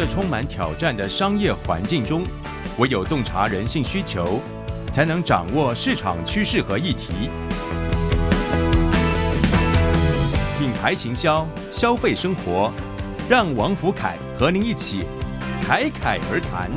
这充满挑战的商业环境中，唯有洞察人性需求，才能掌握市场趋势和议题。品牌行销，消费生活，让王福凯和您一起侃侃而谈。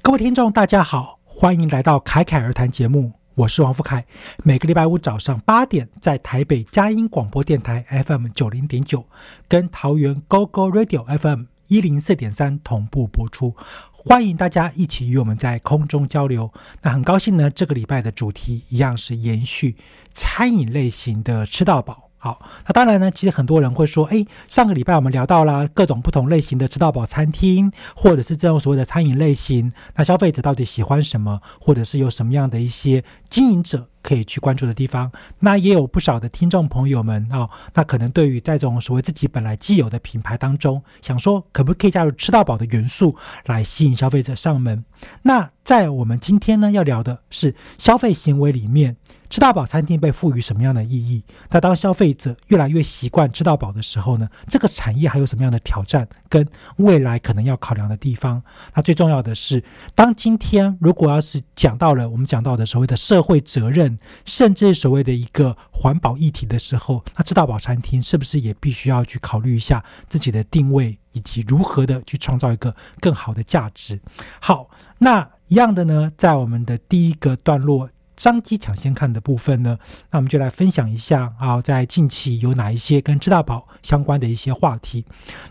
各位听众，大家好，欢迎来到侃侃而谈节目。我是王富凯，每个礼拜五早上八点，在台北佳音广播电台 FM 九零点九，跟桃园 GO GO Radio FM 一零四点三同步播出。欢迎大家一起与我们在空中交流。那很高兴呢，这个礼拜的主题一样是延续餐饮类型的吃到饱。好，那当然呢，其实很多人会说，哎，上个礼拜我们聊到了各种不同类型的吃到饱餐厅，或者是这种所谓的餐饮类型，那消费者到底喜欢什么，或者是有什么样的一些经营者可以去关注的地方？那也有不少的听众朋友们哦，那可能对于在这种所谓自己本来既有的品牌当中，想说可不可以加入吃到饱的元素来吸引消费者上门？那在我们今天呢要聊的是消费行为里面。吃到饱餐厅被赋予什么样的意义？那当消费者越来越习惯吃到饱的时候呢？这个产业还有什么样的挑战跟未来可能要考量的地方？那最重要的是，当今天如果要是讲到了我们讲到的所谓的社会责任，甚至所谓的一个环保议题的时候，那吃到饱餐厅是不是也必须要去考虑一下自己的定位，以及如何的去创造一个更好的价值？好，那一样的呢，在我们的第一个段落。商机抢先看的部分呢，那我们就来分享一下啊，在近期有哪一些跟吃大宝相关的一些话题。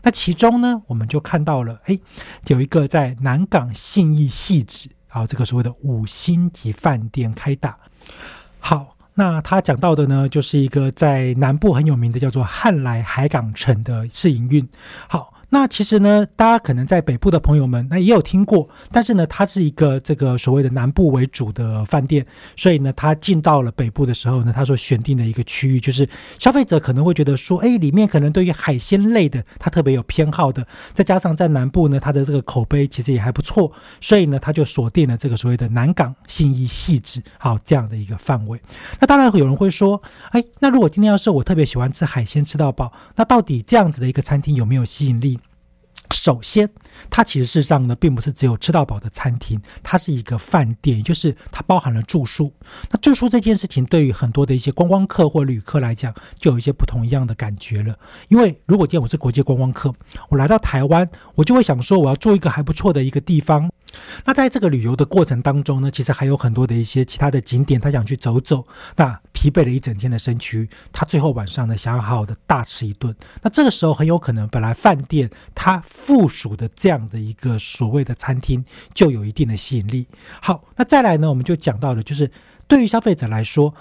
那其中呢，我们就看到了，哎，有一个在南港信义细致啊，这个所谓的五星级饭店开打。好，那他讲到的呢，就是一个在南部很有名的叫做汉来海港城的试营运。好。那其实呢，大家可能在北部的朋友们，那也有听过，但是呢，它是一个这个所谓的南部为主的饭店，所以呢，它进到了北部的时候呢，他所选定的一个区域，就是消费者可能会觉得说，哎，里面可能对于海鲜类的，他特别有偏好的，再加上在南部呢，它的这个口碑其实也还不错，所以呢，他就锁定了这个所谓的南港信义细致好这样的一个范围。那当然有人会说，哎，那如果今天要是我特别喜欢吃海鲜吃到饱，那到底这样子的一个餐厅有没有吸引力？首先，它其实事实上呢，并不是只有吃到饱的餐厅，它是一个饭店，就是它包含了住宿。那住宿这件事情，对于很多的一些观光客或旅客来讲，就有一些不同一样的感觉了。因为如果今天我是国际观光客，我来到台湾，我就会想说，我要住一个还不错的一个地方。那在这个旅游的过程当中呢，其实还有很多的一些其他的景点，他想去走走。那疲惫了一整天的身躯，他最后晚上呢，想要好好的大吃一顿。那这个时候很有可能，本来饭店它附属的这样的一个所谓的餐厅，就有一定的吸引力。好，那再来呢，我们就讲到了，就是对于消费者来说。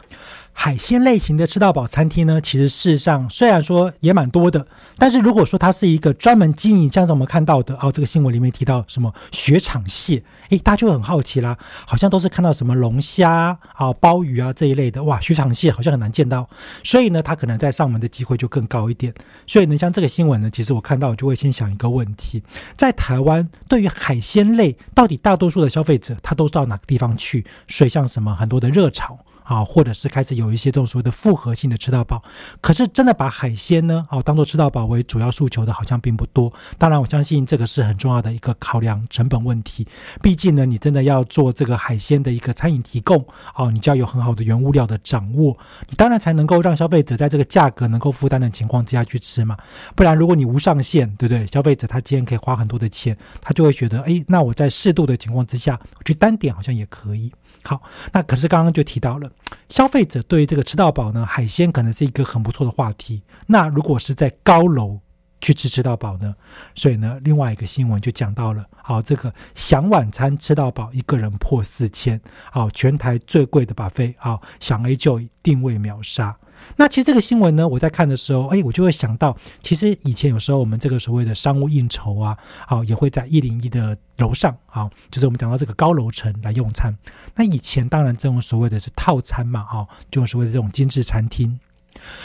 海鲜类型的吃到饱餐厅呢，其实事实上虽然说也蛮多的，但是如果说它是一个专门经营，像是我们看到的哦，这个新闻里面提到什么雪场蟹，诶，大家就很好奇啦，好像都是看到什么龙虾啊、鲍鱼啊这一类的，哇，雪场蟹好像很难见到，所以呢，它可能在上门的机会就更高一点。所以呢，像这个新闻呢，其实我看到我就会先想一个问题，在台湾对于海鲜类，到底大多数的消费者他都到哪个地方去？所以像什么很多的热潮。啊，或者是开始有一些这种所谓的复合性的吃到饱，可是真的把海鲜呢，哦，当做吃到饱为主要诉求的，好像并不多。当然，我相信这个是很重要的一个考量成本问题。毕竟呢，你真的要做这个海鲜的一个餐饮提供，哦，你就要有很好的原物料的掌握，你当然才能够让消费者在这个价格能够负担的情况之下去吃嘛。不然，如果你无上限，对不对？消费者他今天可以花很多的钱，他就会觉得，哎，那我在适度的情况之下，我去单点好像也可以。好，那可是刚刚就提到了，消费者对于这个吃到饱呢，海鲜可能是一个很不错的话题。那如果是在高楼去吃吃到饱呢？所以呢，另外一个新闻就讲到了，好，这个享晚餐吃到饱，一个人破四千，好，全台最贵的把费，好，享 A 就定位秒杀。那其实这个新闻呢，我在看的时候，哎，我就会想到，其实以前有时候我们这个所谓的商务应酬啊，好，也会在一零一的楼上，好，就是我们讲到这个高楼层来用餐。那以前当然这种所谓的是套餐嘛，哈，就所谓的这种精致餐厅。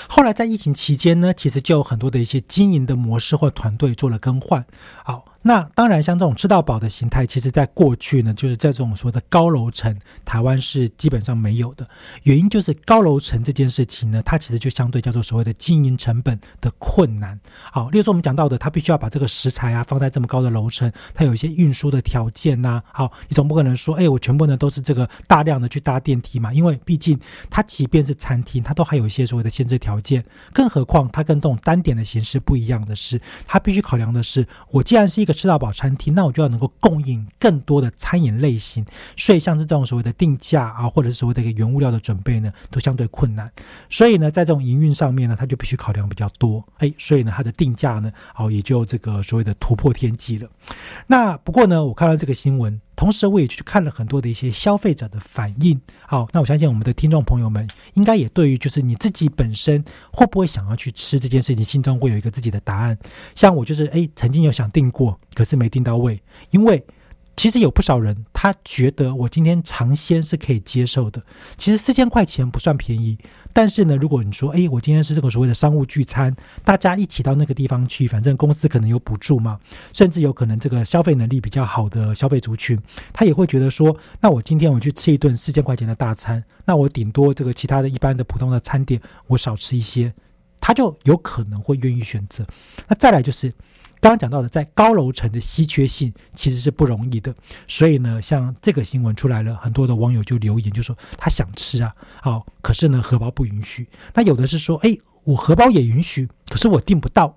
后来在疫情期间呢，其实就有很多的一些经营的模式或团队做了更换，好。那当然，像这种吃到饱的形态，其实在过去呢，就是在这种所谓的高楼层，台湾是基本上没有的。原因就是高楼层这件事情呢，它其实就相对叫做所谓的经营成本的困难。好，例如说我们讲到的，它必须要把这个食材啊放在这么高的楼层，它有一些运输的条件呐。好，你总不可能说，哎，我全部呢都是这个大量的去搭电梯嘛？因为毕竟它即便是餐厅，它都还有一些所谓的限制条件。更何况它跟这种单点的形式不一样的是，它必须考量的是，我既然是一个吃到饱餐厅，那我就要能够供应更多的餐饮类型，所以像是这种所谓的定价啊，或者是所谓的一个原物料的准备呢，都相对困难。所以呢，在这种营运上面呢，它就必须考量比较多。哎，所以呢，它的定价呢，好也就这个所谓的突破天际了。那不过呢，我看到这个新闻。同时，我也去看了很多的一些消费者的反应。好，那我相信我们的听众朋友们应该也对于就是你自己本身会不会想要去吃这件事情，心中会有一个自己的答案。像我就是诶，曾经有想订过，可是没订到位，因为。其实有不少人，他觉得我今天尝鲜是可以接受的。其实四千块钱不算便宜，但是呢，如果你说，哎，我今天是这个所谓的商务聚餐，大家一起到那个地方去，反正公司可能有补助嘛，甚至有可能这个消费能力比较好的消费族群，他也会觉得说，那我今天我去吃一顿四千块钱的大餐，那我顶多这个其他的一般的普通的餐点，我少吃一些，他就有可能会愿意选择。那再来就是。刚刚讲到的，在高楼层的稀缺性其实是不容易的，所以呢，像这个新闻出来了，很多的网友就留言就说他想吃啊，好，可是呢，荷包不允许。那有的是说，哎，我荷包也允许，可是我订不到。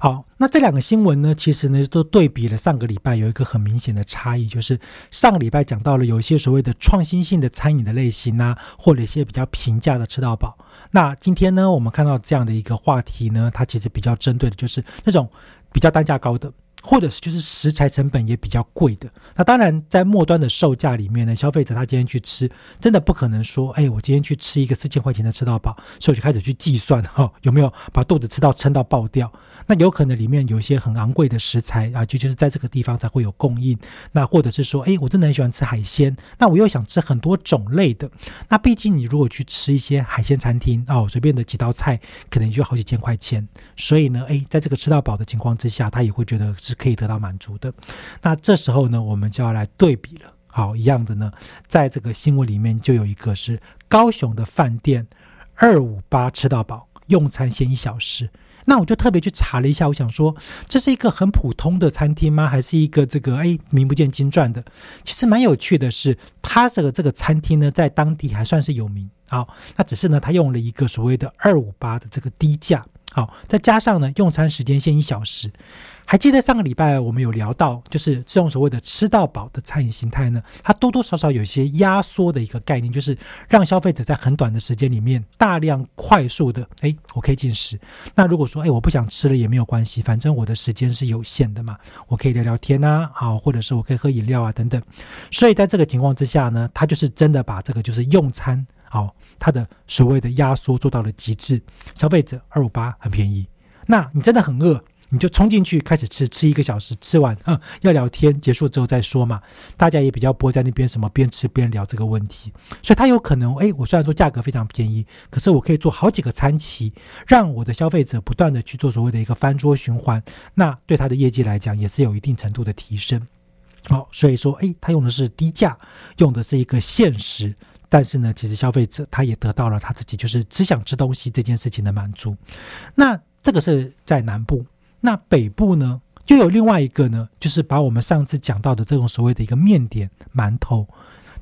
好，那这两个新闻呢，其实呢都对比了上个礼拜有一个很明显的差异，就是上个礼拜讲到了有一些所谓的创新性的餐饮的类型啊，或者一些比较平价的吃到饱。那今天呢，我们看到这样的一个话题呢，它其实比较针对的就是那种。比较单价高的，或者是就是食材成本也比较贵的。那当然，在末端的售价里面呢，消费者他今天去吃，真的不可能说，哎，我今天去吃一个四千块钱的吃到饱，所以我就开始去计算哈，有没有把肚子吃到撑到爆掉。那有可能里面有一些很昂贵的食材啊，就就是在这个地方才会有供应。那或者是说，哎，我真的很喜欢吃海鲜，那我又想吃很多种类的。那毕竟你如果去吃一些海鲜餐厅哦，随便的几道菜可能就好几千块钱。所以呢，哎，在这个吃到饱的情况之下，他也会觉得是可以得到满足的。那这时候呢，我们就要来对比了。好，一样的呢，在这个新闻里面就有一个是高雄的饭店二五八吃到饱，用餐先一小时。那我就特别去查了一下，我想说，这是一个很普通的餐厅吗？还是一个这个哎名不见经传的？其实蛮有趣的是，它这个这个餐厅呢，在当地还算是有名。好，那只是呢，他用了一个所谓的二五八的这个低价。好，再加上呢，用餐时间限一小时。还记得上个礼拜我们有聊到，就是这种所谓的吃到饱的餐饮形态呢，它多多少少有一些压缩的一个概念，就是让消费者在很短的时间里面大量快速的，哎，我可以进食。那如果说，哎，我不想吃了也没有关系，反正我的时间是有限的嘛，我可以聊聊天啊，好，或者是我可以喝饮料啊等等。所以在这个情况之下呢，它就是真的把这个就是用餐，好，它的所谓的压缩做到了极致。消费者二五八很便宜，那你真的很饿。你就冲进去开始吃，吃一个小时，吃完啊要聊天，结束之后再说嘛。大家也比较不会在那边什么边吃边聊这个问题，所以他有可能，哎，我虽然说价格非常便宜，可是我可以做好几个餐期，让我的消费者不断的去做所谓的一个翻桌循环，那对他的业绩来讲也是有一定程度的提升。好，所以说，哎，他用的是低价，用的是一个现实，但是呢，其实消费者他也得到了他自己就是只想吃东西这件事情的满足。那这个是在南部。那北部呢，就有另外一个呢，就是把我们上次讲到的这种所谓的一个面点馒头，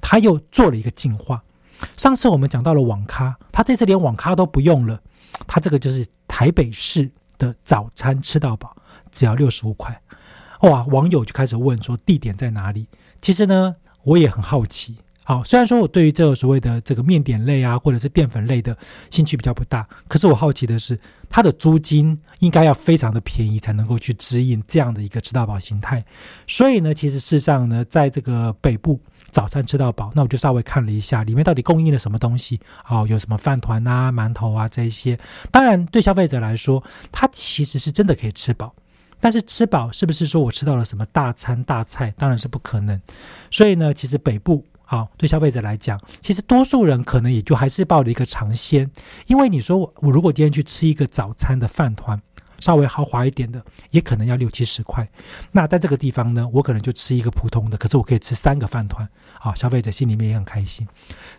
他又做了一个进化。上次我们讲到了网咖，他这次连网咖都不用了，他这个就是台北市的早餐吃到饱，只要六十五块。哇，网友就开始问说地点在哪里？其实呢，我也很好奇。好，虽然说我对于这个所谓的这个面点类啊，或者是淀粉类的兴趣比较不大，可是我好奇的是，它的租金应该要非常的便宜，才能够去指引这样的一个吃到饱形态。所以呢，其实事实上呢，在这个北部早餐吃到饱，那我就稍微看了一下，里面到底供应了什么东西。哦，有什么饭团啊、馒头啊这一些。当然，对消费者来说，它其实是真的可以吃饱。但是吃饱是不是说我吃到了什么大餐大菜？当然是不可能。所以呢，其实北部。好，对消费者来讲，其实多数人可能也就还是抱着一个尝鲜，因为你说我我如果今天去吃一个早餐的饭团，稍微豪华一点的，也可能要六七十块。那在这个地方呢，我可能就吃一个普通的，可是我可以吃三个饭团，好，消费者心里面也很开心。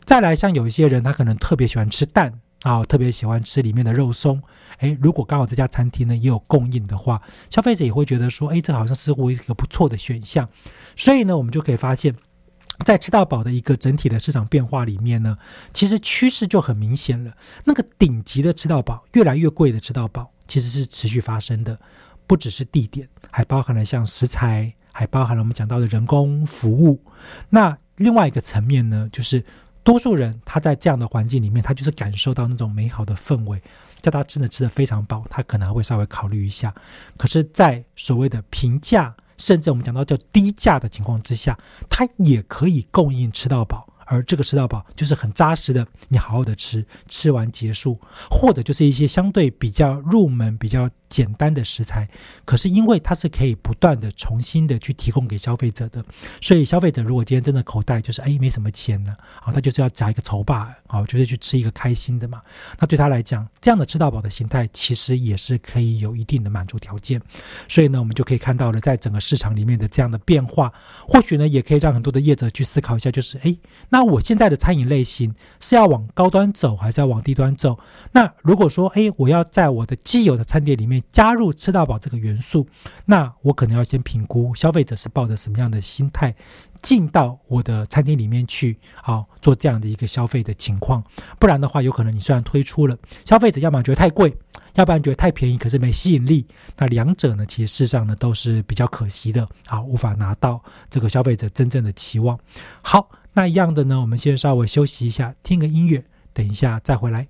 再来，像有一些人，他可能特别喜欢吃蛋，啊，特别喜欢吃里面的肉松，诶，如果刚好这家餐厅呢也有供应的话，消费者也会觉得说，诶，这好像似乎一个不错的选项。所以呢，我们就可以发现。在吃到饱的一个整体的市场变化里面呢，其实趋势就很明显了。那个顶级的吃到饱，越来越贵的吃到饱，其实是持续发生的。不只是地点，还包含了像食材，还包含了我们讲到的人工服务。那另外一个层面呢，就是多数人他在这样的环境里面，他就是感受到那种美好的氛围，叫他真的吃的非常饱，他可能会稍微考虑一下。可是，在所谓的平价。甚至我们讲到叫低价的情况之下，它也可以供应吃到饱。而这个吃到饱就是很扎实的，你好好的吃，吃完结束，或者就是一些相对比较入门、比较简单的食材。可是因为它是可以不断的重新的去提供给消费者的，所以消费者如果今天真的口袋就是哎没什么钱呢，啊，他就是要夹一个筹把，啊，就是去吃一个开心的嘛。那对他来讲，这样的吃到饱的形态其实也是可以有一定的满足条件。所以呢，我们就可以看到了在整个市场里面的这样的变化，或许呢也可以让很多的业者去思考一下，就是哎那。那我现在的餐饮类型是要往高端走，还是要往低端走？那如果说，哎，我要在我的既有的餐点里面加入吃到饱这个元素，那我可能要先评估消费者是抱着什么样的心态进到我的餐厅里面去，好做这样的一个消费的情况。不然的话，有可能你虽然推出了，消费者要么觉得太贵，要不然觉得太便宜，可是没吸引力。那两者呢，其实事实上呢都是比较可惜的，好，无法拿到这个消费者真正的期望。好。那一样的呢？我们先稍微休息一下，听个音乐，等一下再回来。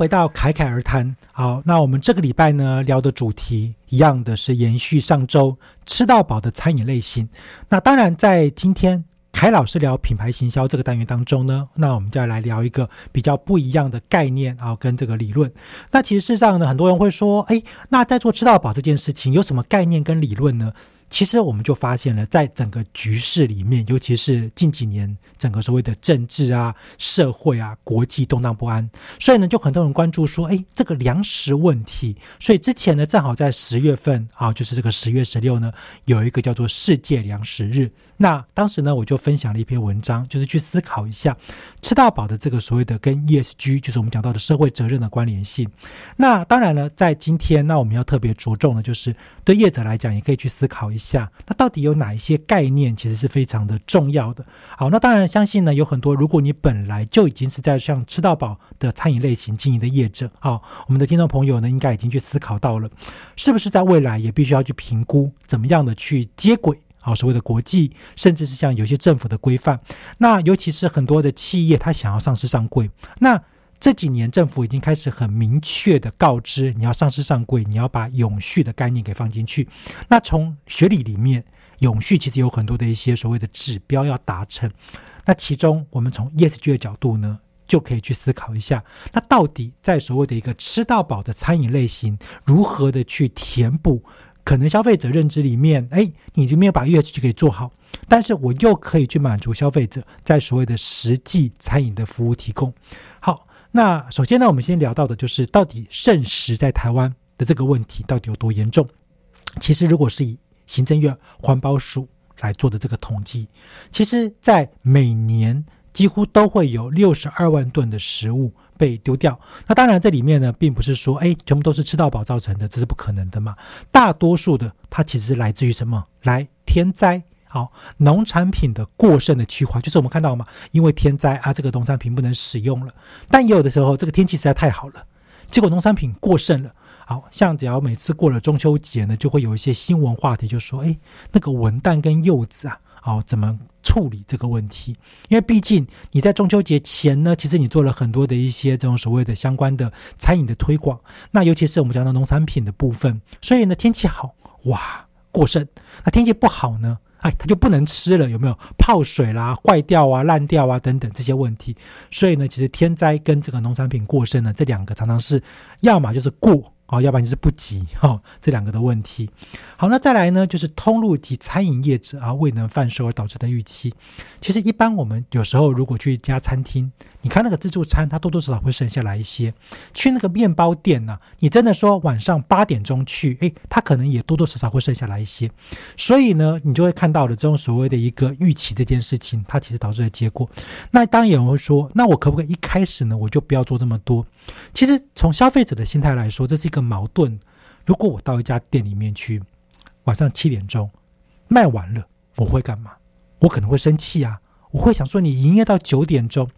回到侃侃而谈。好，那我们这个礼拜呢聊的主题一样的是延续上周吃到饱的餐饮类型。那当然，在今天凯老师聊品牌行销这个单元当中呢，那我们就要来聊一个比较不一样的概念啊，跟这个理论。那其实事实上呢，很多人会说，哎，那在做吃到饱这件事情有什么概念跟理论呢？其实我们就发现了，在整个局势里面，尤其是近几年，整个所谓的政治啊、社会啊、国际动荡不安，所以呢，就很多人关注说，哎，这个粮食问题。所以之前呢，正好在十月份啊，就是这个十月十六呢，有一个叫做世界粮食日。那当时呢，我就分享了一篇文章，就是去思考一下吃到饱的这个所谓的跟 ESG，就是我们讲到的社会责任的关联性。那当然呢，在今天，那我们要特别着重的，就是对业者来讲，也可以去思考一下，那到底有哪一些概念其实是非常的重要的。好，那当然相信呢，有很多如果你本来就已经是在像吃到饱的餐饮类型经营的业者，好，我们的听众朋友呢，应该已经去思考到了，是不是在未来也必须要去评估怎么样的去接轨。好，所谓的国际，甚至是像有些政府的规范，那尤其是很多的企业，它想要上市上柜。那这几年政府已经开始很明确的告知，你要上市上柜，你要把永续的概念给放进去。那从学理里面，永续其实有很多的一些所谓的指标要达成。那其中，我们从 ESG 的角度呢，就可以去思考一下，那到底在所谓的一个吃到饱的餐饮类型，如何的去填补？可能消费者认知里面，哎，你就没有把 ESG 给做好，但是我又可以去满足消费者在所谓的实际餐饮的服务提供。那首先呢，我们先聊到的就是到底剩食在台湾的这个问题到底有多严重？其实，如果是以行政院环保署来做的这个统计，其实在每年几乎都会有六十二万吨的食物。被丢掉，那当然这里面呢，并不是说哎，全部都是吃到饱造成的，这是不可能的嘛。大多数的它其实来自于什么？来天灾，好，农产品的过剩的去化，就是我们看到嘛，因为天灾啊，这个农产品不能使用了。但有的时候，这个天气实在太好了，结果农产品过剩了。好像只要每次过了中秋节呢，就会有一些新闻话题，就说哎，那个文旦跟柚子啊，哦，怎么？处理这个问题，因为毕竟你在中秋节前呢，其实你做了很多的一些这种所谓的相关的餐饮的推广，那尤其是我们讲到农产品的部分，所以呢天气好哇过剩，那天气不好呢，哎它就不能吃了，有没有泡水啦、坏掉啊、烂掉啊等等这些问题？所以呢，其实天灾跟这个农产品过剩呢，这两个常常是要么就是过。哦，要不然就是不急哈，这两个的问题。好，那再来呢，就是通路及餐饮业者啊未能贩售而导致的预期。其实一般我们有时候如果去一家餐厅。你看那个自助餐，它多多少少会剩下来一些。去那个面包店呢，你真的说晚上八点钟去，诶，它可能也多多少少会剩下来一些。所以呢，你就会看到了这种所谓的一个预期这件事情，它其实导致的结果。那当然有人会说，那我可不可以一开始呢，我就不要做这么多？其实从消费者的心态来说，这是一个矛盾。如果我到一家店里面去，晚上七点钟卖完了，我会干嘛？我可能会生气啊。我会想说，你营业到九点钟，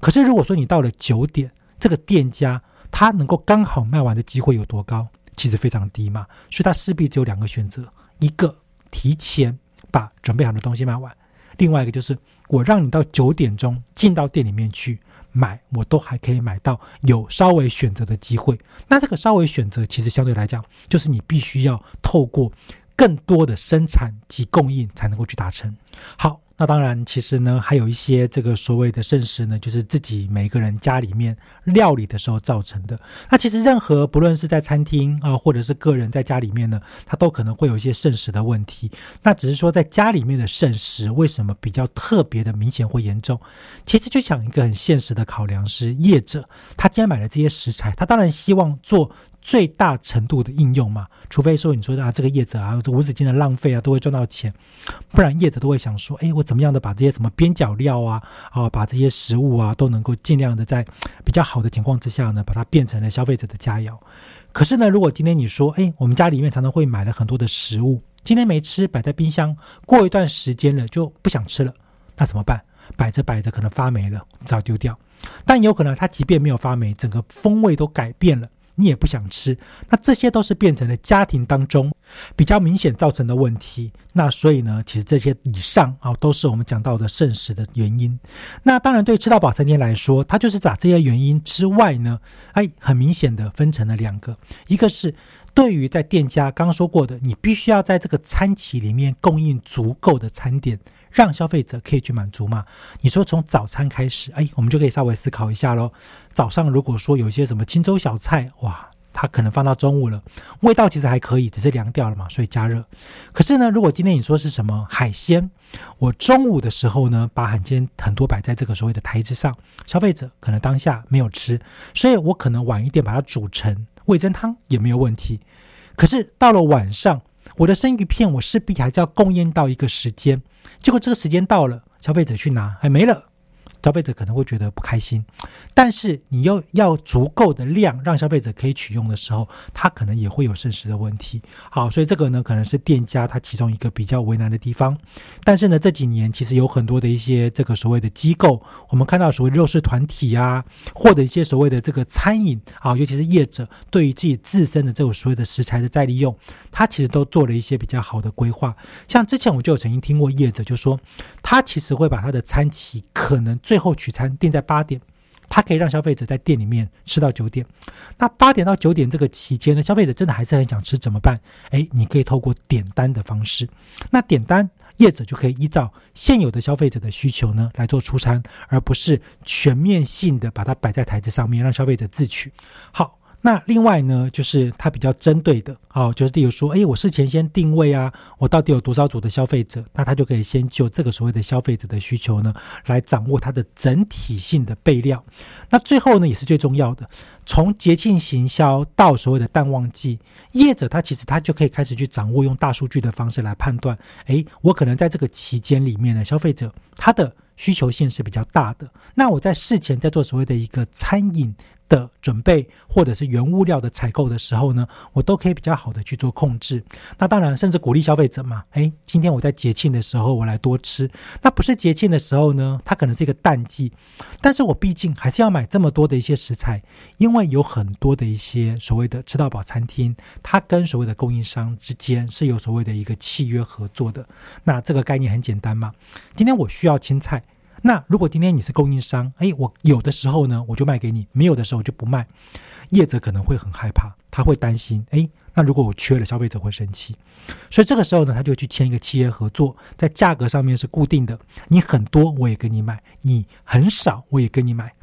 可是如果说你到了九点，这个店家他能够刚好卖完的机会有多高？其实非常低嘛，所以他势必只有两个选择：一个提前把准备好的东西卖完，另外一个就是我让你到九点钟进到店里面去买，我都还可以买到有稍微选择的机会。那这个稍微选择，其实相对来讲，就是你必须要透过更多的生产及供应才能够去达成。好。那当然，其实呢，还有一些这个所谓的剩食呢，就是自己每个人家里面料理的时候造成的。那其实任何不论是在餐厅啊，或者是个人在家里面呢，他都可能会有一些剩食的问题。那只是说在家里面的剩食为什么比较特别的明显或严重？其实就想一个很现实的考量是，业者他今天买了这些食材，他当然希望做。最大程度的应用嘛，除非说你说啊，这个业者啊，这无止境的浪费啊，都会赚到钱，不然业者都会想说，哎，我怎么样的把这些什么边角料啊，啊，把这些食物啊，都能够尽量的在比较好的情况之下呢，把它变成了消费者的佳肴。可是呢，如果今天你说，哎，我们家里面常常会买了很多的食物，今天没吃，摆在冰箱，过一段时间了就不想吃了，那怎么办？摆着摆着可能发霉了，只好丢掉。但有可能它即便没有发霉，整个风味都改变了。你也不想吃，那这些都是变成了家庭当中比较明显造成的问题。那所以呢，其实这些以上啊，都是我们讲到的剩食的原因。那当然，对吃到饱餐厅来说，它就是把这些原因之外呢，哎，很明显的分成了两个，一个是对于在店家刚刚说过的，你必须要在这个餐期里面供应足够的餐点。让消费者可以去满足嘛？你说从早餐开始，哎，我们就可以稍微思考一下喽。早上如果说有一些什么青州小菜，哇，它可能放到中午了，味道其实还可以，只是凉掉了嘛，所以加热。可是呢，如果今天你说是什么海鲜，我中午的时候呢，把海鲜很多摆在这个所谓的台子上，消费者可能当下没有吃，所以我可能晚一点把它煮成味增汤也没有问题。可是到了晚上，我的生鱼片我势必还是要供应到一个时间。结果这个时间到了，消费者去拿，还没了。消费者可能会觉得不开心，但是你又要足够的量让消费者可以取用的时候，他可能也会有剩食的问题。好，所以这个呢，可能是店家他其中一个比较为难的地方。但是呢，这几年其实有很多的一些这个所谓的机构，我们看到所谓肉食团体啊，或者一些所谓的这个餐饮啊，尤其是业者对于自己自身的这种所谓的食材的再利用，他其实都做了一些比较好的规划。像之前我就有曾经听过业者就说，他其实会把他的餐期可能最最后取餐定在八点，它可以让消费者在店里面吃到九点。那八点到九点这个期间呢，消费者真的还是很想吃，怎么办？诶，你可以透过点单的方式。那点单业者就可以依照现有的消费者的需求呢来做出餐，而不是全面性的把它摆在台子上面让消费者自取。好。那另外呢，就是它比较针对的，哦，就是例如说，哎，我事前先定位啊，我到底有多少组的消费者，那他就可以先就这个所谓的消费者的需求呢，来掌握它的整体性的备料。那最后呢，也是最重要的，从节庆行销到所谓的淡旺季，业者他其实他就可以开始去掌握用大数据的方式来判断，哎，我可能在这个期间里面呢，消费者他的需求性是比较大的，那我在事前在做所谓的一个餐饮。的准备或者是原物料的采购的时候呢，我都可以比较好的去做控制。那当然，甚至鼓励消费者嘛，诶，今天我在节庆的时候我来多吃。那不是节庆的时候呢，它可能是一个淡季，但是我毕竟还是要买这么多的一些食材，因为有很多的一些所谓的吃到饱餐厅，它跟所谓的供应商之间是有所谓的一个契约合作的。那这个概念很简单嘛，今天我需要青菜。那如果今天你是供应商，哎，我有的时候呢，我就卖给你；没有的时候就不卖。业者可能会很害怕，他会担心，哎，那如果我缺了，消费者会生气。所以这个时候呢，他就去签一个契约合作，在价格上面是固定的，你很多我也跟你买，你很少我也跟你买。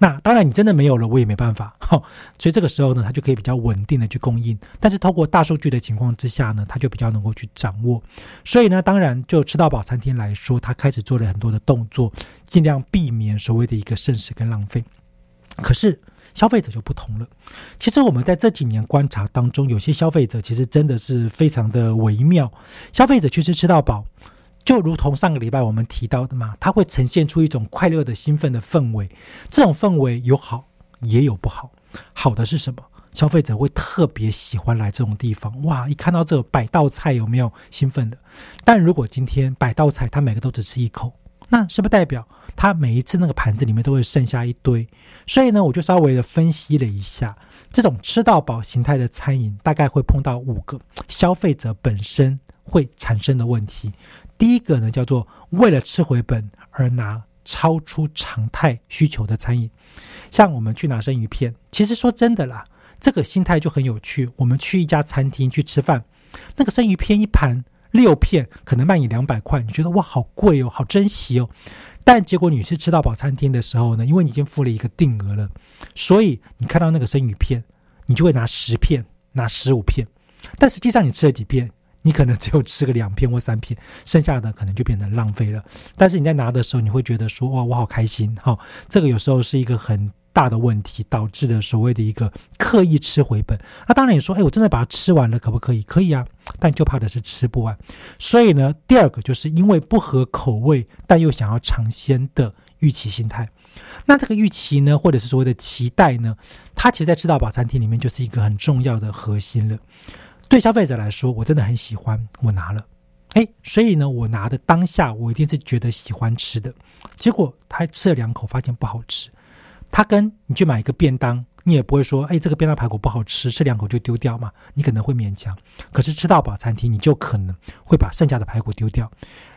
那当然，你真的没有了，我也没办法。哈，所以这个时候呢，它就可以比较稳定的去供应。但是透过大数据的情况之下呢，它就比较能够去掌握。所以呢，当然就吃到饱餐厅来说，它开始做了很多的动作，尽量避免所谓的一个剩食跟浪费。可是消费者就不同了。其实我们在这几年观察当中，有些消费者其实真的是非常的微妙。消费者确实吃到饱。就如同上个礼拜我们提到的嘛，它会呈现出一种快乐的、兴奋的氛围。这种氛围有好也有不好。好的是什么？消费者会特别喜欢来这种地方。哇，一看到这百道菜，有没有兴奋的？但如果今天百道菜，他每个都只吃一口，那是不是代表他每一次那个盘子里面都会剩下一堆？所以呢，我就稍微的分析了一下，这种吃到饱形态的餐饮，大概会碰到五个消费者本身会产生的问题。第一个呢，叫做为了吃回本而拿超出常态需求的餐饮，像我们去拿生鱼片，其实说真的啦，这个心态就很有趣。我们去一家餐厅去吃饭，那个生鱼片一盘六片，可能卖你两百块，你觉得哇好贵哦，好珍惜哦。但结果你去吃到饱餐厅的时候呢，因为你已经付了一个定额了，所以你看到那个生鱼片，你就会拿十片，拿十五片，但实际上你吃了几片？你可能只有吃个两片或三片，剩下的可能就变成浪费了。但是你在拿的时候，你会觉得说：“哇，我好开心！”哈，这个有时候是一个很大的问题导致的所谓的一个刻意吃回本。那当然你说：“哎，我真的把它吃完了，可不可以？”可以啊，但就怕的是吃不完。所以呢，第二个就是因为不合口味，但又想要尝鲜的预期心态。那这个预期呢，或者是所谓的期待呢，它其实，在吃到饱餐厅里面就是一个很重要的核心了。对消费者来说，我真的很喜欢，我拿了，哎，所以呢，我拿的当下，我一定是觉得喜欢吃的。结果他吃了两口，发现不好吃。他跟你去买一个便当，你也不会说，哎，这个便当排骨不好吃，吃两口就丢掉嘛？你可能会勉强。可是吃到饱餐厅，你就可能会把剩下的排骨丢掉。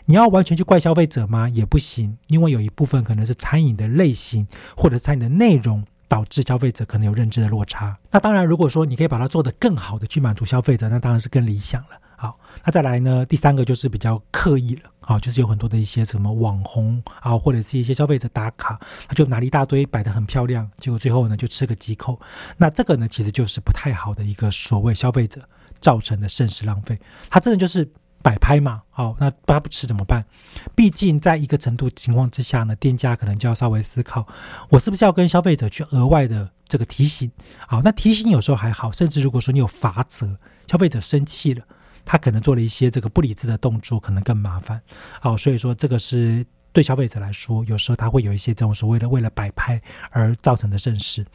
你要完全去怪消费者吗？也不行，因为有一部分可能是餐饮的类型或者餐饮的内容导致消费者可能有认知的落差。那当然，如果说你可以把它做得更好的去满足消费者，那当然是更理想了。好，那再来呢？第三个就是比较刻意了，好，就是有很多的一些什么网红啊，或者是一些消费者打卡，他就拿了一大堆摆得很漂亮，结果最后呢就吃个几口，那这个呢其实就是不太好的一个所谓消费者造成的剩食浪费，他真的就是摆拍嘛，好，那他不吃怎么办？毕竟在一个程度情况之下呢，店家可能就要稍微思考，我是不是要跟消费者去额外的这个提醒？好，那提醒有时候还好，甚至如果说你有罚则，消费者生气了。他可能做了一些这个不理智的动作，可能更麻烦。好，所以说这个是对消费者来说，有时候他会有一些这种所谓的为了摆拍而造成的盛事。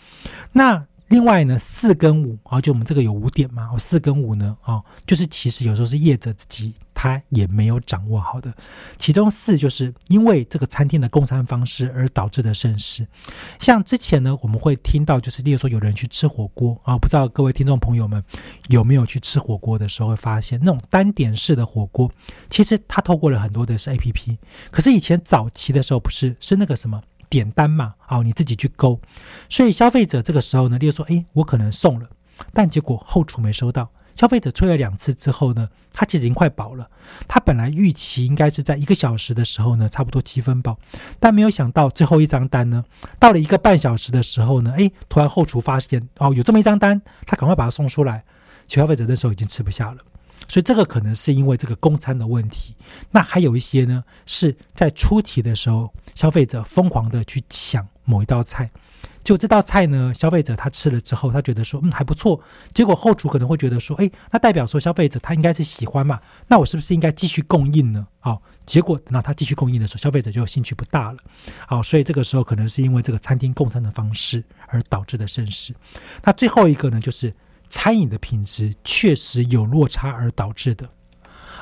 那。另外呢，四跟五啊，就我们这个有五点嘛，哦四跟五呢，啊，就是其实有时候是业者自己他也没有掌握好的。其中四就是因为这个餐厅的供餐方式而导致的盛世。像之前呢，我们会听到就是，例如说有人去吃火锅啊，不知道各位听众朋友们有没有去吃火锅的时候会发现，那种单点式的火锅，其实它透过了很多的是 A P P，可是以前早期的时候不是是那个什么。点单嘛，好，你自己去勾，所以消费者这个时候呢，例如说，哎，我可能送了，但结果后厨没收到，消费者催了两次之后呢，他其实已经快饱了，他本来预期应该是在一个小时的时候呢，差不多七分饱，但没有想到最后一张单呢，到了一个半小时的时候呢，哎，突然后厨发现哦，有这么一张单，他赶快把它送出来，消费者那时候已经吃不下了。所以这个可能是因为这个供餐的问题，那还有一些呢，是在初期的时候，消费者疯狂的去抢某一道菜，就这道菜呢，消费者他吃了之后，他觉得说嗯还不错，结果后厨可能会觉得说，哎，那代表说消费者他应该是喜欢嘛，那我是不是应该继续供应呢？好，结果等到他继续供应的时候，消费者就兴趣不大了，好，所以这个时候可能是因为这个餐厅供餐的方式而导致的盛世。那最后一个呢，就是。餐饮的品质确实有落差而导致的。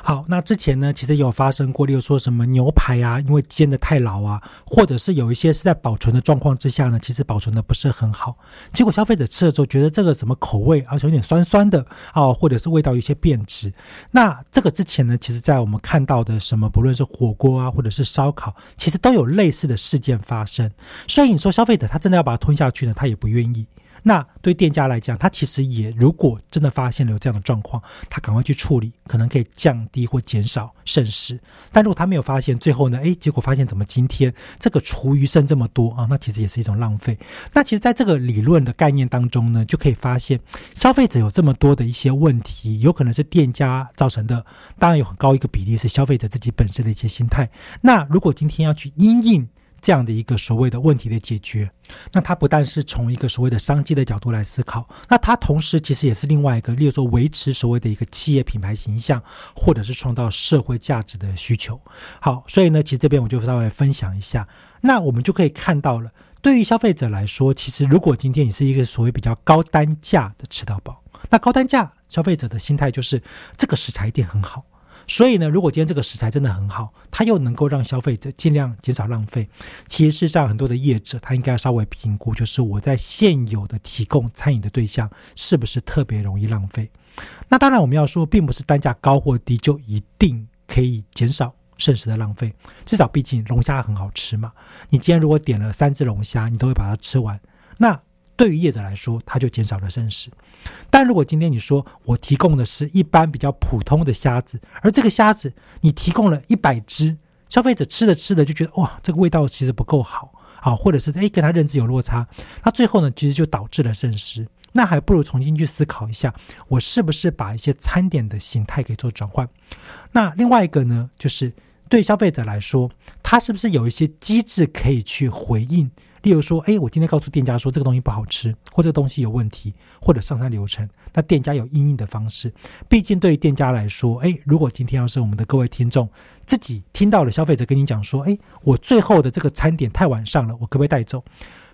好，那之前呢，其实有发生过，例如说什么牛排啊，因为煎的太老啊，或者是有一些是在保存的状况之下呢，其实保存的不是很好，结果消费者吃了之后觉得这个什么口味，而且有点酸酸的啊，或者是味道有些变质。那这个之前呢，其实在我们看到的什么，不论是火锅啊，或者是烧烤，其实都有类似的事件发生。所以你说消费者他真的要把它吞下去呢，他也不愿意。那对店家来讲，他其实也如果真的发现了有这样的状况，他赶快去处理，可能可以降低或减少剩食。但如果他没有发现，最后呢，诶，结果发现怎么今天这个厨余剩这么多啊？那其实也是一种浪费。那其实，在这个理论的概念当中呢，就可以发现，消费者有这么多的一些问题，有可能是店家造成的，当然有很高一个比例是消费者自己本身的一些心态。那如果今天要去因应。这样的一个所谓的问题的解决，那它不但是从一个所谓的商机的角度来思考，那它同时其实也是另外一个，例如说维持所谓的一个企业品牌形象，或者是创造社会价值的需求。好，所以呢，其实这边我就稍微分享一下，那我们就可以看到了，对于消费者来说，其实如果今天你是一个所谓比较高单价的吃到饱，那高单价消费者的心态就是这个食材一定很好。所以呢，如果今天这个食材真的很好，它又能够让消费者尽量减少浪费，其实事实上很多的业者他应该稍微评估，就是我在现有的提供餐饮的对象是不是特别容易浪费。那当然我们要说，并不是单价高或低就一定可以减少剩食的浪费，至少毕竟龙虾很好吃嘛。你今天如果点了三只龙虾，你都会把它吃完，那。对于业者来说，它就减少了生食。但如果今天你说我提供的是一般比较普通的虾子，而这个虾子你提供了一百只，消费者吃着吃着就觉得哇，这个味道其实不够好，好，或者是诶跟他认知有落差，那最后呢，其实就导致了生食。那还不如重新去思考一下，我是不是把一些餐点的形态给做转换？那另外一个呢，就是对消费者来说，他是不是有一些机制可以去回应？例如说，哎，我今天告诉店家说这个东西不好吃，或这个东西有问题，或者上餐流程，那店家有应应的方式。毕竟对于店家来说，哎，如果今天要是我们的各位听众自己听到了消费者跟你讲说，哎，我最后的这个餐点太晚上了，我可不可以带走？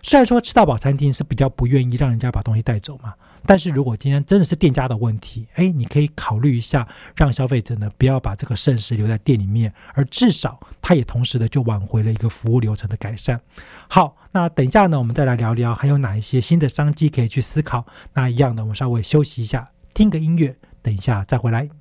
虽然说吃到饱餐厅是比较不愿意让人家把东西带走嘛，但是如果今天真的是店家的问题，哎，你可以考虑一下，让消费者呢不要把这个剩食留在店里面，而至少他也同时的就挽回了一个服务流程的改善。好，那等一下呢，我们再来聊聊还有哪一些新的商机可以去思考。那一样的，我们稍微休息一下，听个音乐，等一下再回来。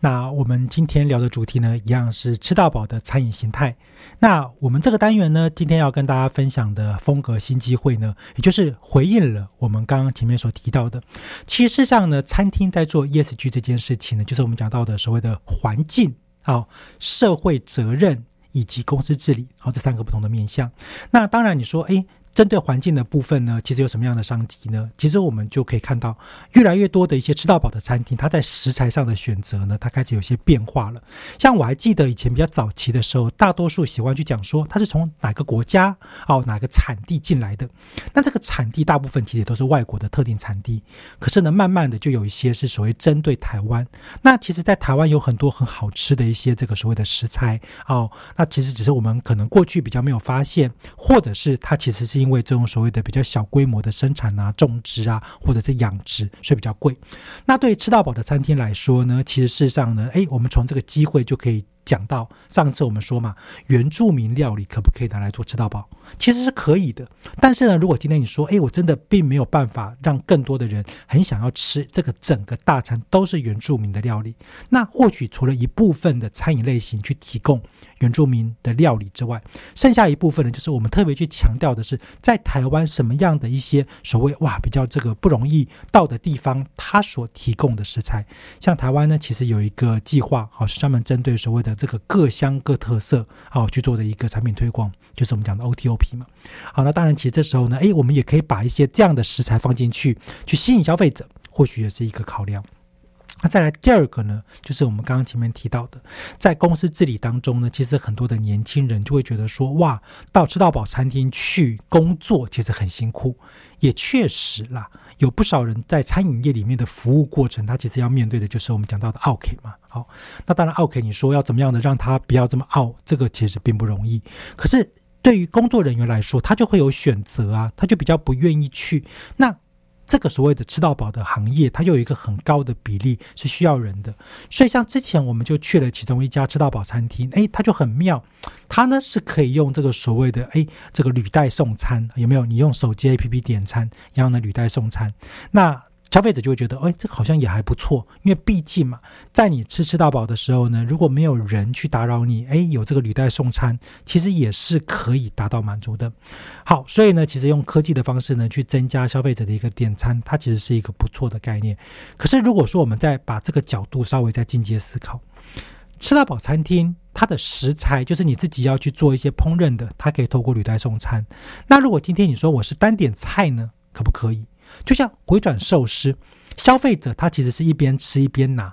那我们今天聊的主题呢，一样是吃到饱的餐饮形态。那我们这个单元呢，今天要跟大家分享的风格新机会呢，也就是回应了我们刚刚前面所提到的。其实事实上呢，餐厅在做 ESG 这件事情呢，就是我们讲到的所谓的环境、好社会责任以及公司治理，好这三个不同的面向。那当然你说，哎。针对环境的部分呢，其实有什么样的商机呢？其实我们就可以看到，越来越多的一些吃到饱的餐厅，它在食材上的选择呢，它开始有些变化了。像我还记得以前比较早期的时候，大多数喜欢去讲说它是从哪个国家哦哪个产地进来的。那这个产地大部分其实都是外国的特定产地。可是呢，慢慢的就有一些是所谓针对台湾。那其实，在台湾有很多很好吃的一些这个所谓的食材哦。那其实只是我们可能过去比较没有发现，或者是它其实是因因为这种所谓的比较小规模的生产啊、种植啊，或者是养殖，所以比较贵。那对吃到饱的餐厅来说呢，其实事实上呢，诶，我们从这个机会就可以讲到，上次我们说嘛，原住民料理可不可以拿来做吃到饱？其实是可以的。但是呢，如果今天你说，哎，我真的并没有办法让更多的人很想要吃这个整个大餐都是原住民的料理，那或许除了一部分的餐饮类型去提供原住民的料理之外，剩下一部分呢，就是我们特别去强调的是，在台湾什么样的一些所谓哇比较这个不容易到的地方，它所提供的食材。像台湾呢，其实有一个计划，好是专门针对所谓的这个各乡各特色，好去做的一个产品推广，就是我们讲的 O T O OTOP 嘛。好，那当然，其实这时候呢，诶，我们也可以把一些这样的食材放进去，去吸引消费者，或许也是一个考量。那再来第二个呢，就是我们刚刚前面提到的，在公司治理当中呢，其实很多的年轻人就会觉得说，哇，到吃到饱餐厅去工作其实很辛苦，也确实啦，有不少人在餐饮业里面的服务过程，他其实要面对的就是我们讲到的 OK 嘛。好，那当然 OK，你说要怎么样的让他不要这么傲，这个其实并不容易。可是对于工作人员来说，他就会有选择啊，他就比较不愿意去那。这个所谓的吃到饱的行业，它有一个很高的比例是需要人的，所以像之前我们就去了其中一家吃到饱餐厅，诶，它就很妙，它呢是可以用这个所谓的诶这个履带送餐，有没有？你用手机 APP 点餐然后呢履带送餐，那。消费者就会觉得，哎，这好像也还不错，因为毕竟嘛，在你吃吃到饱的时候呢，如果没有人去打扰你，哎，有这个履带送餐，其实也是可以达到满足的。好，所以呢，其实用科技的方式呢，去增加消费者的一个点餐，它其实是一个不错的概念。可是如果说我们再把这个角度稍微再进阶思考，吃到饱餐厅它的食材就是你自己要去做一些烹饪的，它可以透过履带送餐。那如果今天你说我是单点菜呢，可不可以？就像回转寿司，消费者他其实是一边吃一边拿。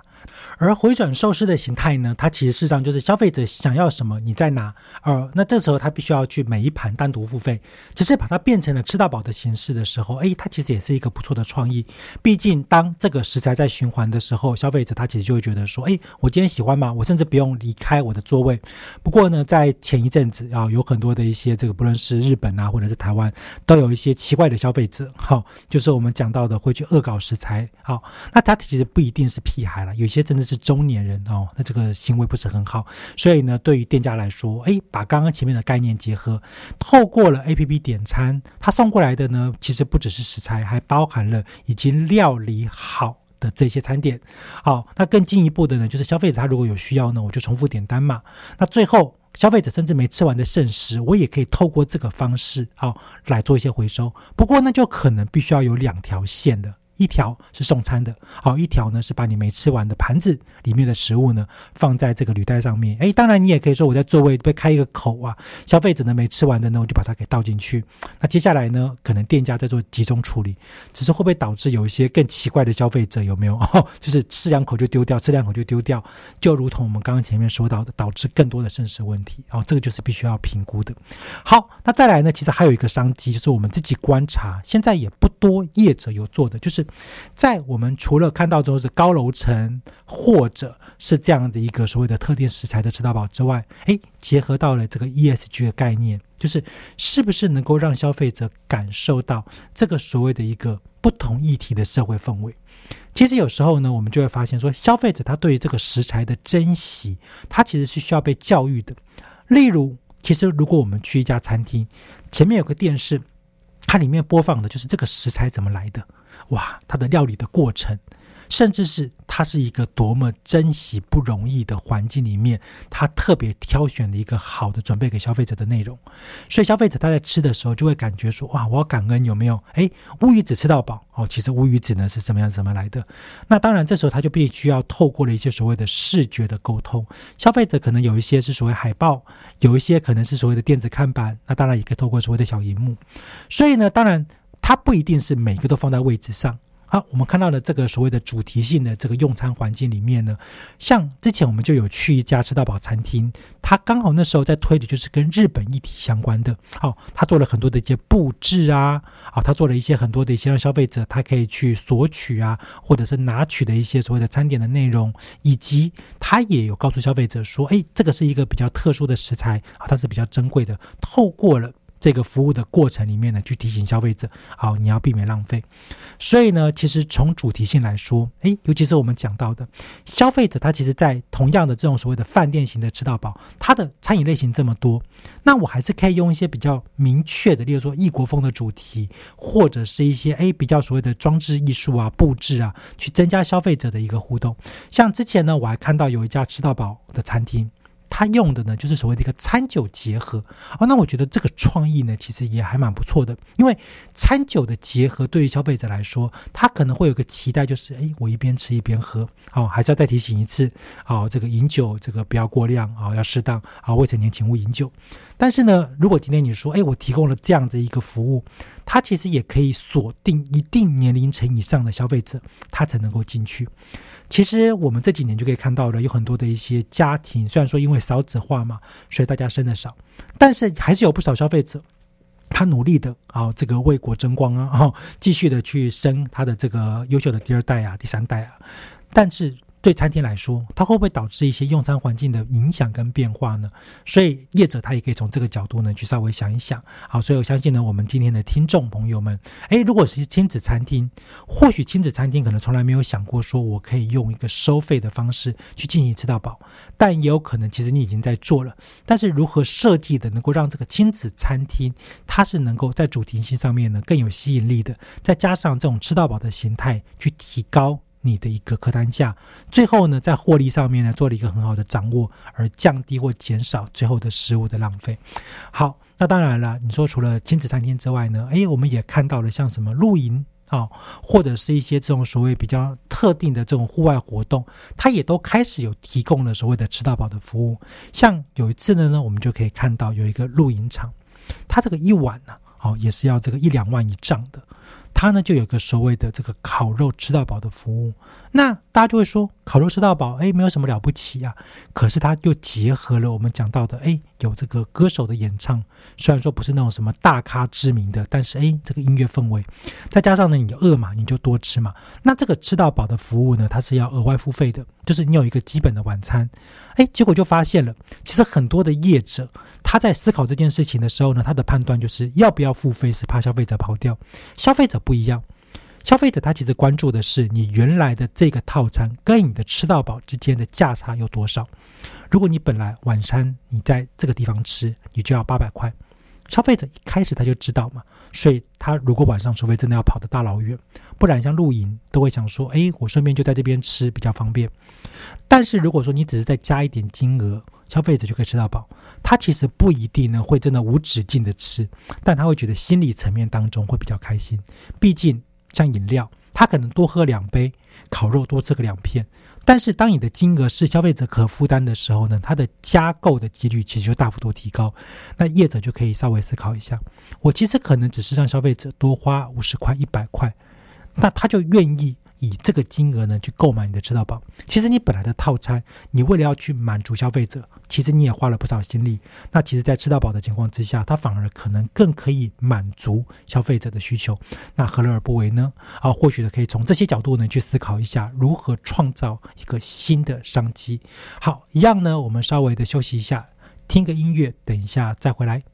而回转寿司的形态呢，它其实事实上就是消费者想要什么，你在拿。呃，那这时候他必须要去每一盘单独付费。只是把它变成了吃到饱的形式的时候，诶，它其实也是一个不错的创意。毕竟当这个食材在循环的时候，消费者他其实就会觉得说，诶，我今天喜欢吗？我甚至不用离开我的座位。不过呢，在前一阵子啊，有很多的一些这个，不论是日本啊，或者是台湾，都有一些奇怪的消费者，好，就是我们讲到的会去恶搞食材。好，那他其实不一定是屁孩了，有些真的。是中年人哦，那这个行为不是很好，所以呢，对于店家来说，哎，把刚刚前面的概念结合，透过了 A P P 点餐，他送过来的呢，其实不只是食材，还包含了已经料理好的这些餐点。好，那更进一步的呢，就是消费者他如果有需要呢，我就重复点单嘛。那最后消费者甚至没吃完的剩食，我也可以透过这个方式好来做一些回收。不过那就可能必须要有两条线了。一条是送餐的，好，一条呢是把你没吃完的盘子里面的食物呢放在这个履带上面。哎，当然你也可以说我在座位被开一个口啊，消费者呢没吃完的呢我就把它给倒进去。那接下来呢，可能店家在做集中处理，只是会不会导致有一些更奇怪的消费者有没有？就是吃两口就丢掉，吃两口就丢掉，就如同我们刚刚前面说到的，导致更多的剩食问题。哦，这个就是必须要评估的。好，那再来呢，其实还有一个商机，就是我们自己观察，现在也不多业者有做的，就是。在我们除了看到之后是高楼层，或者是这样的一个所谓的特定食材的吃到饱之外，诶，结合到了这个 ESG 的概念，就是是不是能够让消费者感受到这个所谓的一个不同议题的社会氛围？其实有时候呢，我们就会发现说，消费者他对于这个食材的珍惜，他其实是需要被教育的。例如，其实如果我们去一家餐厅，前面有个电视，它里面播放的就是这个食材怎么来的。哇，它的料理的过程，甚至是它是一个多么珍惜不容易的环境里面，它特别挑选的一个好的准备给消费者的内容，所以消费者他在吃的时候就会感觉说，哇，我要感恩有没有？哎，乌鱼子吃到饱哦，其实乌鱼子呢是怎么样怎么来的？那当然，这时候他就必须要透过了一些所谓的视觉的沟通，消费者可能有一些是所谓海报，有一些可能是所谓的电子看板，那当然也可以透过所谓的小荧幕，所以呢，当然。它不一定是每个都放在位置上啊。我们看到的这个所谓的主题性的这个用餐环境里面呢，像之前我们就有去一家吃到饱餐厅，它刚好那时候在推的就是跟日本一体相关的。好，他做了很多的一些布置啊，啊，他做了一些很多的一些让消费者他可以去索取啊，或者是拿取的一些所谓的餐点的内容，以及他也有告诉消费者说，哎，这个是一个比较特殊的食材啊，它是比较珍贵的，透过了。这个服务的过程里面呢，去提醒消费者，好，你要避免浪费。所以呢，其实从主题性来说，诶，尤其是我们讲到的消费者，他其实在同样的这种所谓的饭店型的吃到饱，它的餐饮类型这么多，那我还是可以用一些比较明确的，例如说异国风的主题，或者是一些诶比较所谓的装置艺术啊、布置啊，去增加消费者的一个互动。像之前呢，我还看到有一家吃到饱的餐厅。他用的呢，就是所谓的一个餐酒结合哦。那我觉得这个创意呢，其实也还蛮不错的。因为餐酒的结合，对于消费者来说，他可能会有个期待，就是哎，我一边吃一边喝。好，还是要再提醒一次，好，这个饮酒这个不要过量啊，要适当啊，未成年请勿饮酒。但是呢，如果今天你说，哎，我提供了这样的一个服务，它其实也可以锁定一定年龄层以上的消费者，他才能够进去。其实我们这几年就可以看到了，有很多的一些家庭，虽然说因为少子化嘛，所以大家生的少，但是还是有不少消费者，他努力的啊，这个为国争光啊，然后继续的去生他的这个优秀的第二代啊、第三代啊，但是。对餐厅来说，它会不会导致一些用餐环境的影响跟变化呢？所以业者他也可以从这个角度呢去稍微想一想。好，所以我相信呢，我们今天的听众朋友们，诶，如果是亲子餐厅，或许亲子餐厅可能从来没有想过说我可以用一个收费的方式去进行吃到饱，但也有可能其实你已经在做了。但是如何设计的能够让这个亲子餐厅它是能够在主题性上面呢更有吸引力的，再加上这种吃到饱的形态去提高。你的一个客单价，最后呢，在获利上面呢，做了一个很好的掌握，而降低或减少最后的食物的浪费。好，那当然了，你说除了亲子餐厅之外呢，诶，我们也看到了像什么露营啊，或者是一些这种所谓比较特定的这种户外活动，它也都开始有提供了所谓的吃到饱的服务。像有一次呢，呢，我们就可以看到有一个露营场，它这个一晚呢，哦，也是要这个一两万一丈的。它呢就有个所谓的这个烤肉吃到饱的服务，那大家就会说烤肉吃到饱，哎，没有什么了不起啊。可是它又结合了我们讲到的，哎，有这个歌手的演唱，虽然说不是那种什么大咖知名的，但是哎，这个音乐氛围，再加上呢，你饿嘛，你就多吃嘛。那这个吃到饱的服务呢，它是要额外付费的，就是你有一个基本的晚餐。哎，结果就发现了，其实很多的业者他在思考这件事情的时候呢，他的判断就是要不要付费，是怕消费者跑掉。消费者不一样，消费者他其实关注的是你原来的这个套餐跟你的吃到饱之间的价差有多少。如果你本来晚餐你在这个地方吃，你就要八百块，消费者一开始他就知道嘛，所以他如果晚上除非真的要跑得大老远，不然像露营都会想说，哎，我顺便就在这边吃比较方便。但是如果说你只是再加一点金额，消费者就可以吃到饱，他其实不一定呢会真的无止境的吃，但他会觉得心理层面当中会比较开心。毕竟像饮料，他可能多喝两杯，烤肉多吃个两片。但是当你的金额是消费者可负担的时候呢，它的加购的几率其实就大幅度提高。那业者就可以稍微思考一下，我其实可能只是让消费者多花五十块、一百块，那他就愿意。以这个金额呢去购买你的吃到饱，其实你本来的套餐，你为了要去满足消费者，其实你也花了不少心力。那其实，在吃到饱的情况之下，它反而可能更可以满足消费者的需求。那何乐而不为呢？啊，或许呢可以从这些角度呢去思考一下，如何创造一个新的商机。好，一样呢，我们稍微的休息一下，听个音乐，等一下再回来。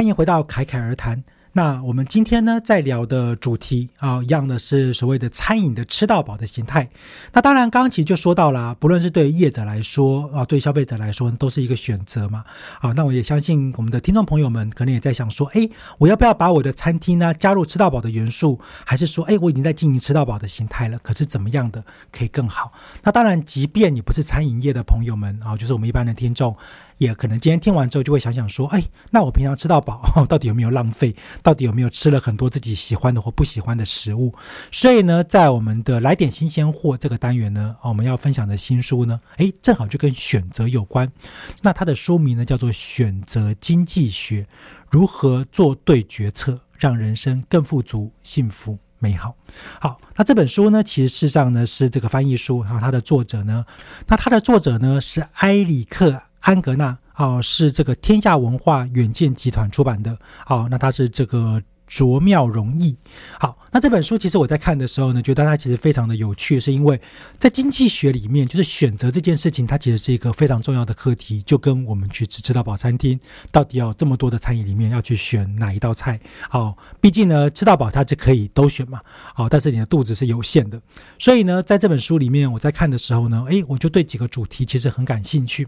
欢迎回到侃侃而谈。那我们今天呢，在聊的主题啊，一样的是所谓的餐饮的吃到饱的形态。那当然，刚刚其实就说到了，不论是对业者来说啊，对消费者来说，都是一个选择嘛。啊，那我也相信我们的听众朋友们可能也在想说，哎，我要不要把我的餐厅呢加入吃到饱的元素？还是说，哎，我已经在经营吃到饱的形态了，可是怎么样的可以更好？那当然，即便你不是餐饮业的朋友们啊，就是我们一般的听众。也可能今天听完之后就会想想说，哎，那我平常吃到饱，到底有没有浪费？到底有没有吃了很多自己喜欢的或不喜欢的食物？所以呢，在我们的来点新鲜货这个单元呢，我们要分享的新书呢，哎，正好就跟选择有关。那它的书名呢叫做《选择经济学：如何做对决策，让人生更富足、幸福、美好》。好，那这本书呢，其实事实上呢是这个翻译书，然后它的作者呢，那它的作者呢是埃里克。安格纳哦，是这个天下文化远见集团出版的。哦，那它是这个。卓妙容易，好，那这本书其实我在看的时候呢，觉得它其实非常的有趣，是因为在经济学里面，就是选择这件事情，它其实是一个非常重要的课题，就跟我们去吃吃到饱餐厅，到底要这么多的餐饮里面要去选哪一道菜？好，毕竟呢，吃到饱它是可以都选嘛，好，但是你的肚子是有限的，所以呢，在这本书里面，我在看的时候呢，诶，我就对几个主题其实很感兴趣。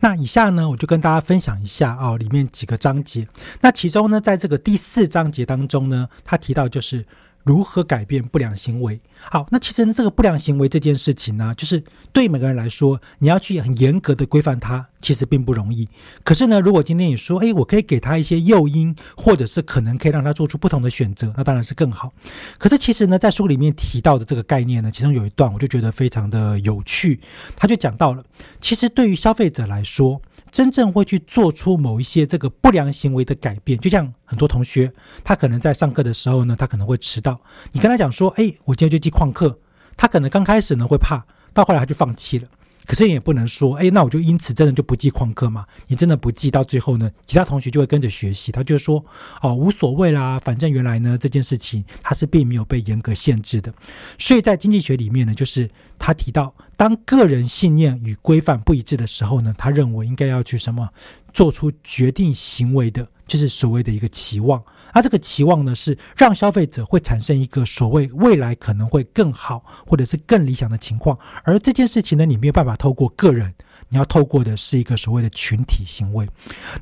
那以下呢，我就跟大家分享一下啊，里面几个章节。那其中呢，在这个第四章节当当中呢，他提到就是如何改变不良行为。好，那其实，这个不良行为这件事情呢，就是对每个人来说，你要去很严格的规范它，其实并不容易。可是呢，如果今天你说，哎，我可以给他一些诱因，或者是可能可以让他做出不同的选择，那当然是更好。可是其实呢，在书里面提到的这个概念呢，其中有一段我就觉得非常的有趣，他就讲到了，其实对于消费者来说。真正会去做出某一些这个不良行为的改变，就像很多同学，他可能在上课的时候呢，他可能会迟到。你跟他讲说，哎，我今天就记旷课，他可能刚开始呢会怕，到后来他就放弃了。可是也不能说，哎，那我就因此真的就不记旷课嘛？你真的不记，到最后呢，其他同学就会跟着学习。他就说，哦，无所谓啦，反正原来呢这件事情它是并没有被严格限制的。所以在经济学里面呢，就是他提到，当个人信念与规范不一致的时候呢，他认为应该要去什么做出决定行为的，就是所谓的一个期望。而这个期望呢，是让消费者会产生一个所谓未来可能会更好，或者是更理想的情况。而这件事情呢，你没有办法透过个人，你要透过的是一个所谓的群体行为。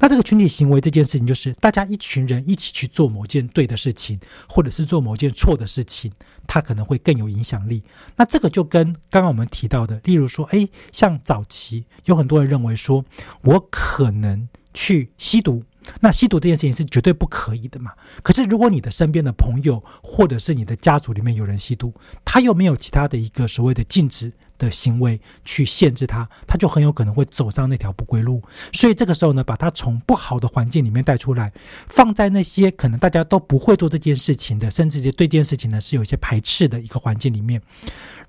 那这个群体行为这件事情，就是大家一群人一起去做某件对的事情，或者是做某件错的事情，它可能会更有影响力。那这个就跟刚刚我们提到的，例如说，诶，像早期有很多人认为说，我可能去吸毒。那吸毒这件事情是绝对不可以的嘛？可是如果你的身边的朋友或者是你的家族里面有人吸毒，他又没有其他的一个所谓的禁止的行为去限制他，他就很有可能会走上那条不归路。所以这个时候呢，把他从不好的环境里面带出来，放在那些可能大家都不会做这件事情的，甚至于对这件事情呢是有一些排斥的一个环境里面，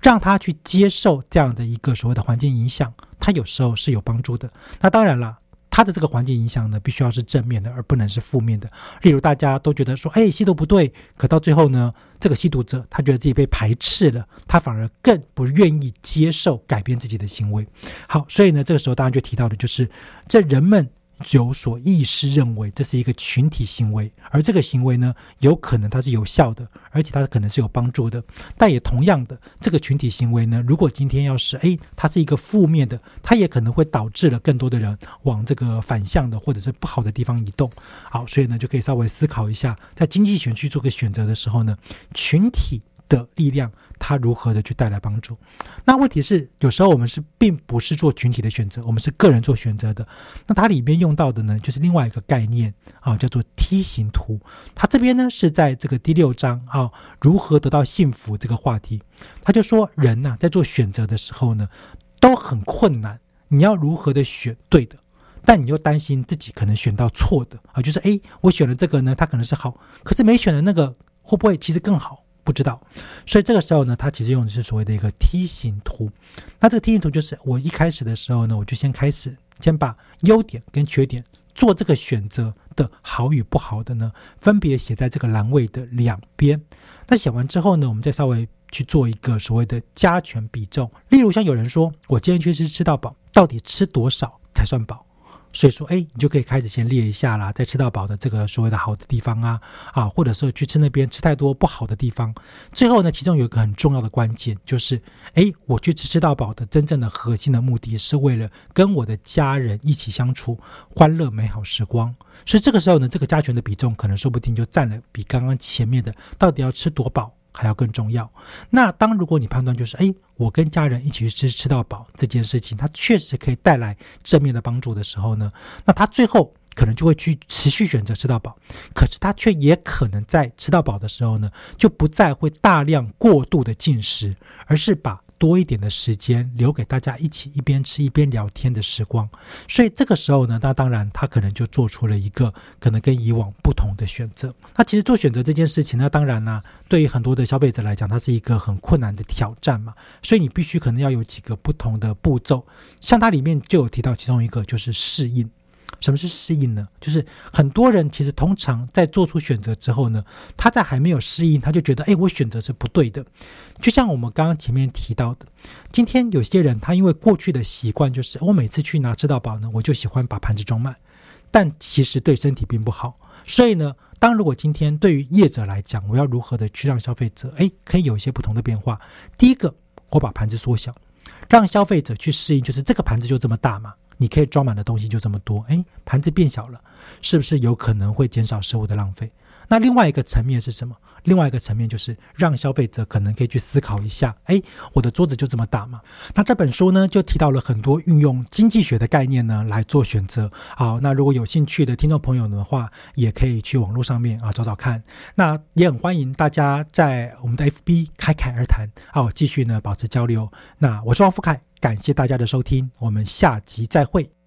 让他去接受这样的一个所谓的环境影响，他有时候是有帮助的。那当然了。他的这个环境影响呢，必须要是正面的，而不能是负面的。例如，大家都觉得说，哎，吸毒不对，可到最后呢，这个吸毒者他觉得自己被排斥了，他反而更不愿意接受改变自己的行为。好，所以呢，这个时候大家就提到的就是，这人们。有所意识认为这是一个群体行为，而这个行为呢，有可能它是有效的，而且它可能是有帮助的。但也同样的，这个群体行为呢，如果今天要是诶，它是一个负面的，它也可能会导致了更多的人往这个反向的或者是不好的地方移动。好，所以呢，就可以稍微思考一下，在经济选区做个选择的时候呢，群体。的力量，它如何的去带来帮助？那问题是，有时候我们是并不是做群体的选择，我们是个人做选择的。那它里面用到的呢，就是另外一个概念啊，叫做梯形图。它这边呢是在这个第六章啊，如何得到幸福这个话题，他就说人呐，在做选择的时候呢，都很困难。你要如何的选对的，但你又担心自己可能选到错的啊，就是诶，我选了这个呢，它可能是好，可是没选的那个会不会其实更好？不知道，所以这个时候呢，它其实用的是所谓的一个梯形图。那这个梯形图就是我一开始的时候呢，我就先开始先把优点跟缺点做这个选择的好与不好的呢，分别写在这个栏位的两边。那写完之后呢，我们再稍微去做一个所谓的加权比重。例如像有人说，我今天去吃吃到饱，到底吃多少才算饱？所以说，哎，你就可以开始先列一下啦，在吃到饱的这个所谓的好的地方啊，啊，或者是去吃那边吃太多不好的地方。最后呢，其中有一个很重要的关键，就是，哎，我去吃吃到饱的真正的核心的目的是为了跟我的家人一起相处，欢乐美好时光。所以这个时候呢，这个加权的比重可能说不定就占了比刚刚前面的到底要吃多饱。还要更重要。那当如果你判断就是，哎，我跟家人一起去吃吃到饱这件事情，它确实可以带来正面的帮助的时候呢，那他最后可能就会去持续选择吃到饱。可是他却也可能在吃到饱的时候呢，就不再会大量过度的进食，而是把。多一点的时间留给大家一起一边吃一边聊天的时光，所以这个时候呢，那当然他可能就做出了一个可能跟以往不同的选择。那其实做选择这件事情，那当然呢，对于很多的消费者来讲，它是一个很困难的挑战嘛。所以你必须可能要有几个不同的步骤，像它里面就有提到其中一个就是适应。什么是适应呢？就是很多人其实通常在做出选择之后呢，他在还没有适应，他就觉得，哎，我选择是不对的。就像我们刚刚前面提到的，今天有些人他因为过去的习惯，就是我每次去拿吃到饱呢，我就喜欢把盘子装满，但其实对身体并不好。所以呢，当如果今天对于业者来讲，我要如何的去让消费者，哎，可以有一些不同的变化。第一个，我把盘子缩小，让消费者去适应，就是这个盘子就这么大嘛。你可以装满的东西就这么多，哎，盘子变小了，是不是有可能会减少食物的浪费？那另外一个层面是什么？另外一个层面就是让消费者可能可以去思考一下，哎，我的桌子就这么大嘛？那这本书呢就提到了很多运用经济学的概念呢来做选择。好，那如果有兴趣的听众朋友的话，也可以去网络上面啊找找看。那也很欢迎大家在我们的 FB 开凯而谈，好，继续呢保持交流。那我是王富凯。感谢大家的收听，我们下集再会。